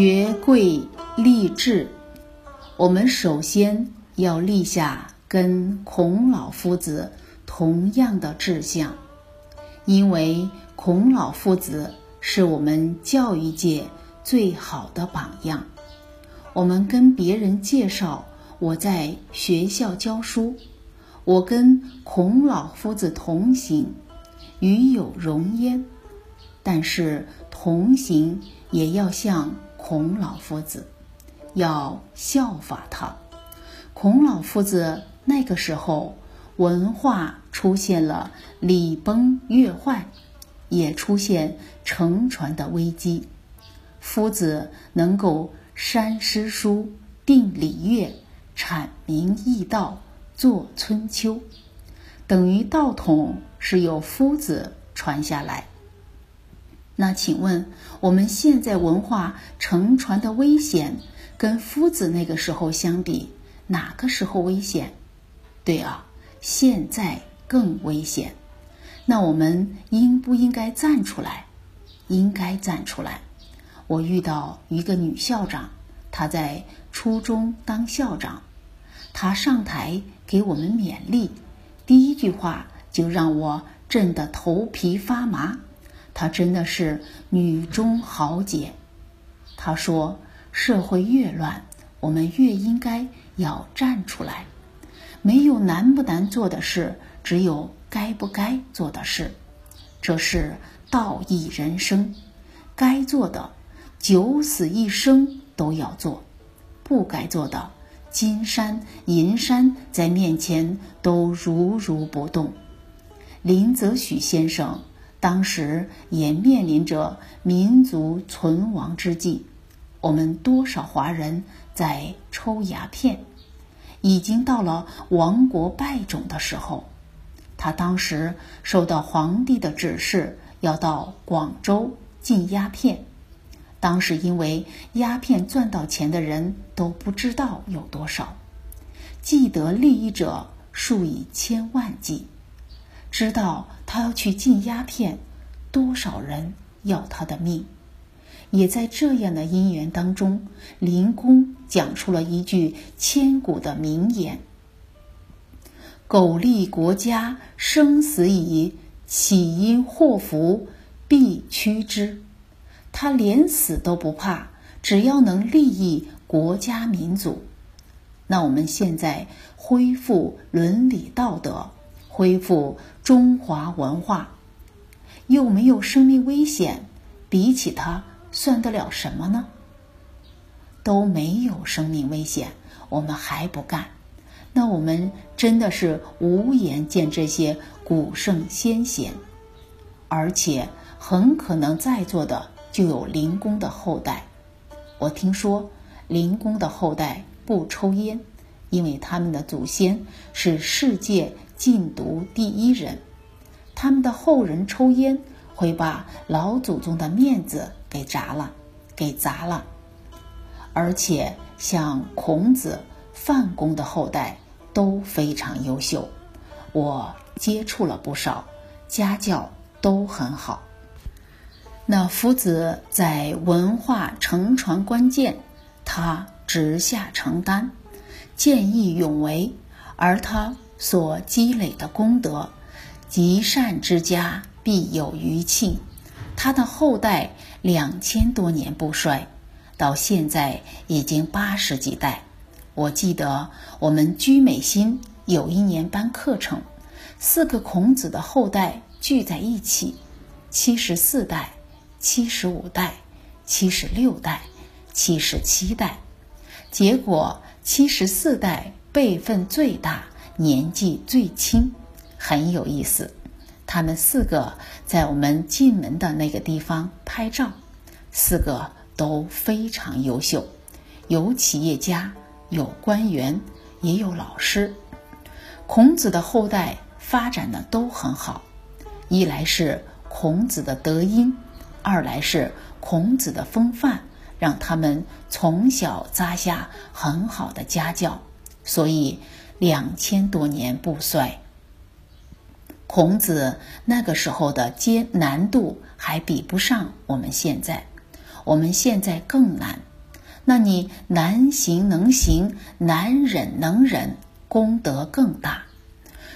学贵立志，我们首先要立下跟孔老夫子同样的志向，因为孔老夫子是我们教育界最好的榜样。我们跟别人介绍我在学校教书，我跟孔老夫子同行，与有荣焉。但是同行也要像。孔老夫子要效法他。孔老夫子那个时候，文化出现了礼崩乐坏，也出现乘船的危机。夫子能够删诗书、定礼乐、阐明义道、作春秋，等于道统是由夫子传下来。那请问，我们现在文化乘船的危险，跟夫子那个时候相比，哪个时候危险？对啊，现在更危险。那我们应不应该站出来？应该站出来。我遇到一个女校长，她在初中当校长，她上台给我们勉励，第一句话就让我震得头皮发麻。她真的是女中豪杰。她说：“社会越乱，我们越应该要站出来。没有难不难做的事，只有该不该做的事。这是道义人生，该做的，九死一生都要做；不该做的，金山银山在面前都如如不动。”林则徐先生。当时也面临着民族存亡之际，我们多少华人在抽鸦片，已经到了亡国败种的时候。他当时受到皇帝的指示，要到广州禁鸦片。当时因为鸦片赚到钱的人都不知道有多少，既得利益者数以千万计。知道他要去禁鸦片，多少人要他的命？也在这样的因缘当中，林公讲出了一句千古的名言：“苟利国家生死以，岂因祸福必趋之。”他连死都不怕，只要能利益国家民族。那我们现在恢复伦理道德。恢复中华文化，又没有生命危险，比起它算得了什么呢？都没有生命危险，我们还不干，那我们真的是无颜见这些古圣先贤，而且很可能在座的就有灵公的后代。我听说灵公的后代不抽烟，因为他们的祖先是世界。禁毒第一人，他们的后人抽烟会把老祖宗的面子给砸了，给砸了。而且像孔子、范公的后代都非常优秀，我接触了不少，家教都很好。那夫子在文化承传关键，他直下承担，见义勇为，而他。所积累的功德，积善之家必有余庆。他的后代两千多年不衰，到现在已经八十几代。我记得我们居美心有一年班课程，四个孔子的后代聚在一起，七十四代、七十五代、七十六代、七十七代。结果七十四代辈分最大。年纪最轻，很有意思。他们四个在我们进门的那个地方拍照，四个都非常优秀，有企业家，有官员，也有老师。孔子的后代发展的都很好，一来是孔子的德音，二来是孔子的风范，让他们从小扎下很好的家教，所以。两千多年不衰。孔子那个时候的艰难度还比不上我们现在。我们现在更难。那你难行能行，难忍能忍，功德更大。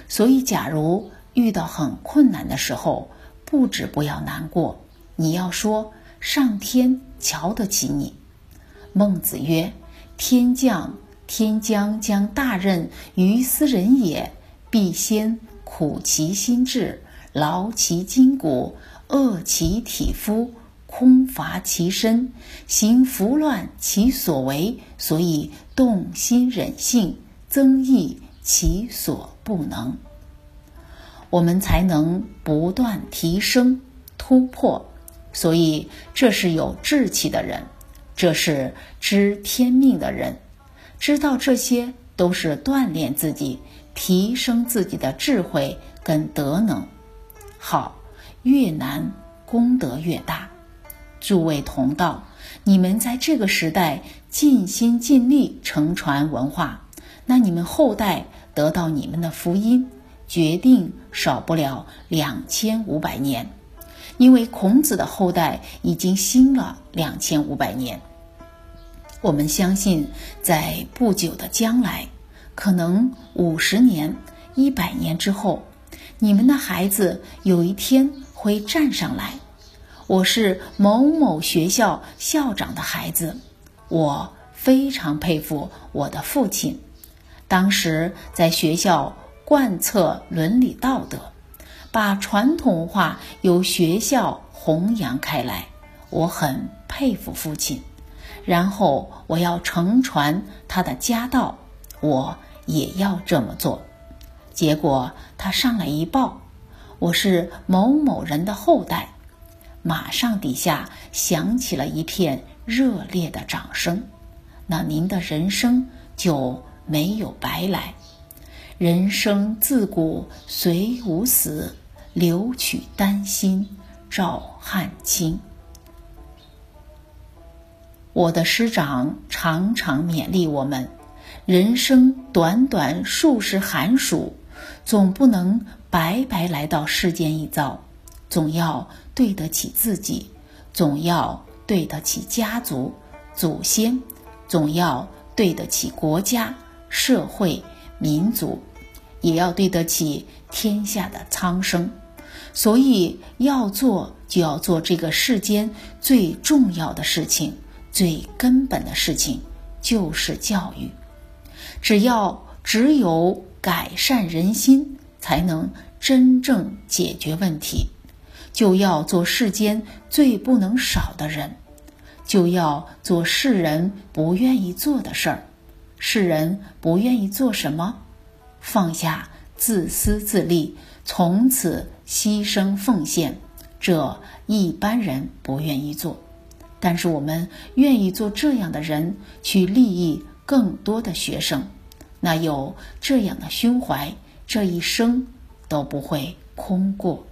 所以，假如遇到很困难的时候，不止不要难过，你要说上天瞧得起你。孟子曰：“天将天将将大任于斯人也，必先苦其心志，劳其筋骨，饿其体肤。”空乏其身，行拂乱其所为，所以动心忍性，增益其所不能。我们才能不断提升突破。所以，这是有志气的人，这是知天命的人，知道这些都是锻炼自己、提升自己的智慧跟德能。好，越难功德越大。诸位同道，你们在这个时代尽心尽力承传文化，那你们后代得到你们的福音，决定少不了两千五百年，因为孔子的后代已经兴了两千五百年。我们相信，在不久的将来，可能五十年、一百年之后，你们的孩子有一天会站上来。我是某某学校校长的孩子，我非常佩服我的父亲。当时在学校贯彻伦理道德，把传统文化由学校弘扬开来，我很佩服父亲。然后我要承传他的家道，我也要这么做。结果他上来一报，我是某某人的后代。马上底下响起了一片热烈的掌声，那您的人生就没有白来。人生自古谁无死，留取丹心照汗青。我的师长常常勉励我们：人生短短数十寒暑，总不能白白来到世间一遭。总要对得起自己，总要对得起家族、祖先，总要对得起国家、社会、民族，也要对得起天下的苍生。所以，要做就要做这个世间最重要的事情，最根本的事情就是教育。只要只有改善人心，才能真正解决问题。就要做世间最不能少的人，就要做世人不愿意做的事儿。世人不愿意做什么？放下自私自利，从此牺牲奉献，这一般人不愿意做。但是我们愿意做这样的人，去利益更多的学生。那有这样的胸怀，这一生都不会空过。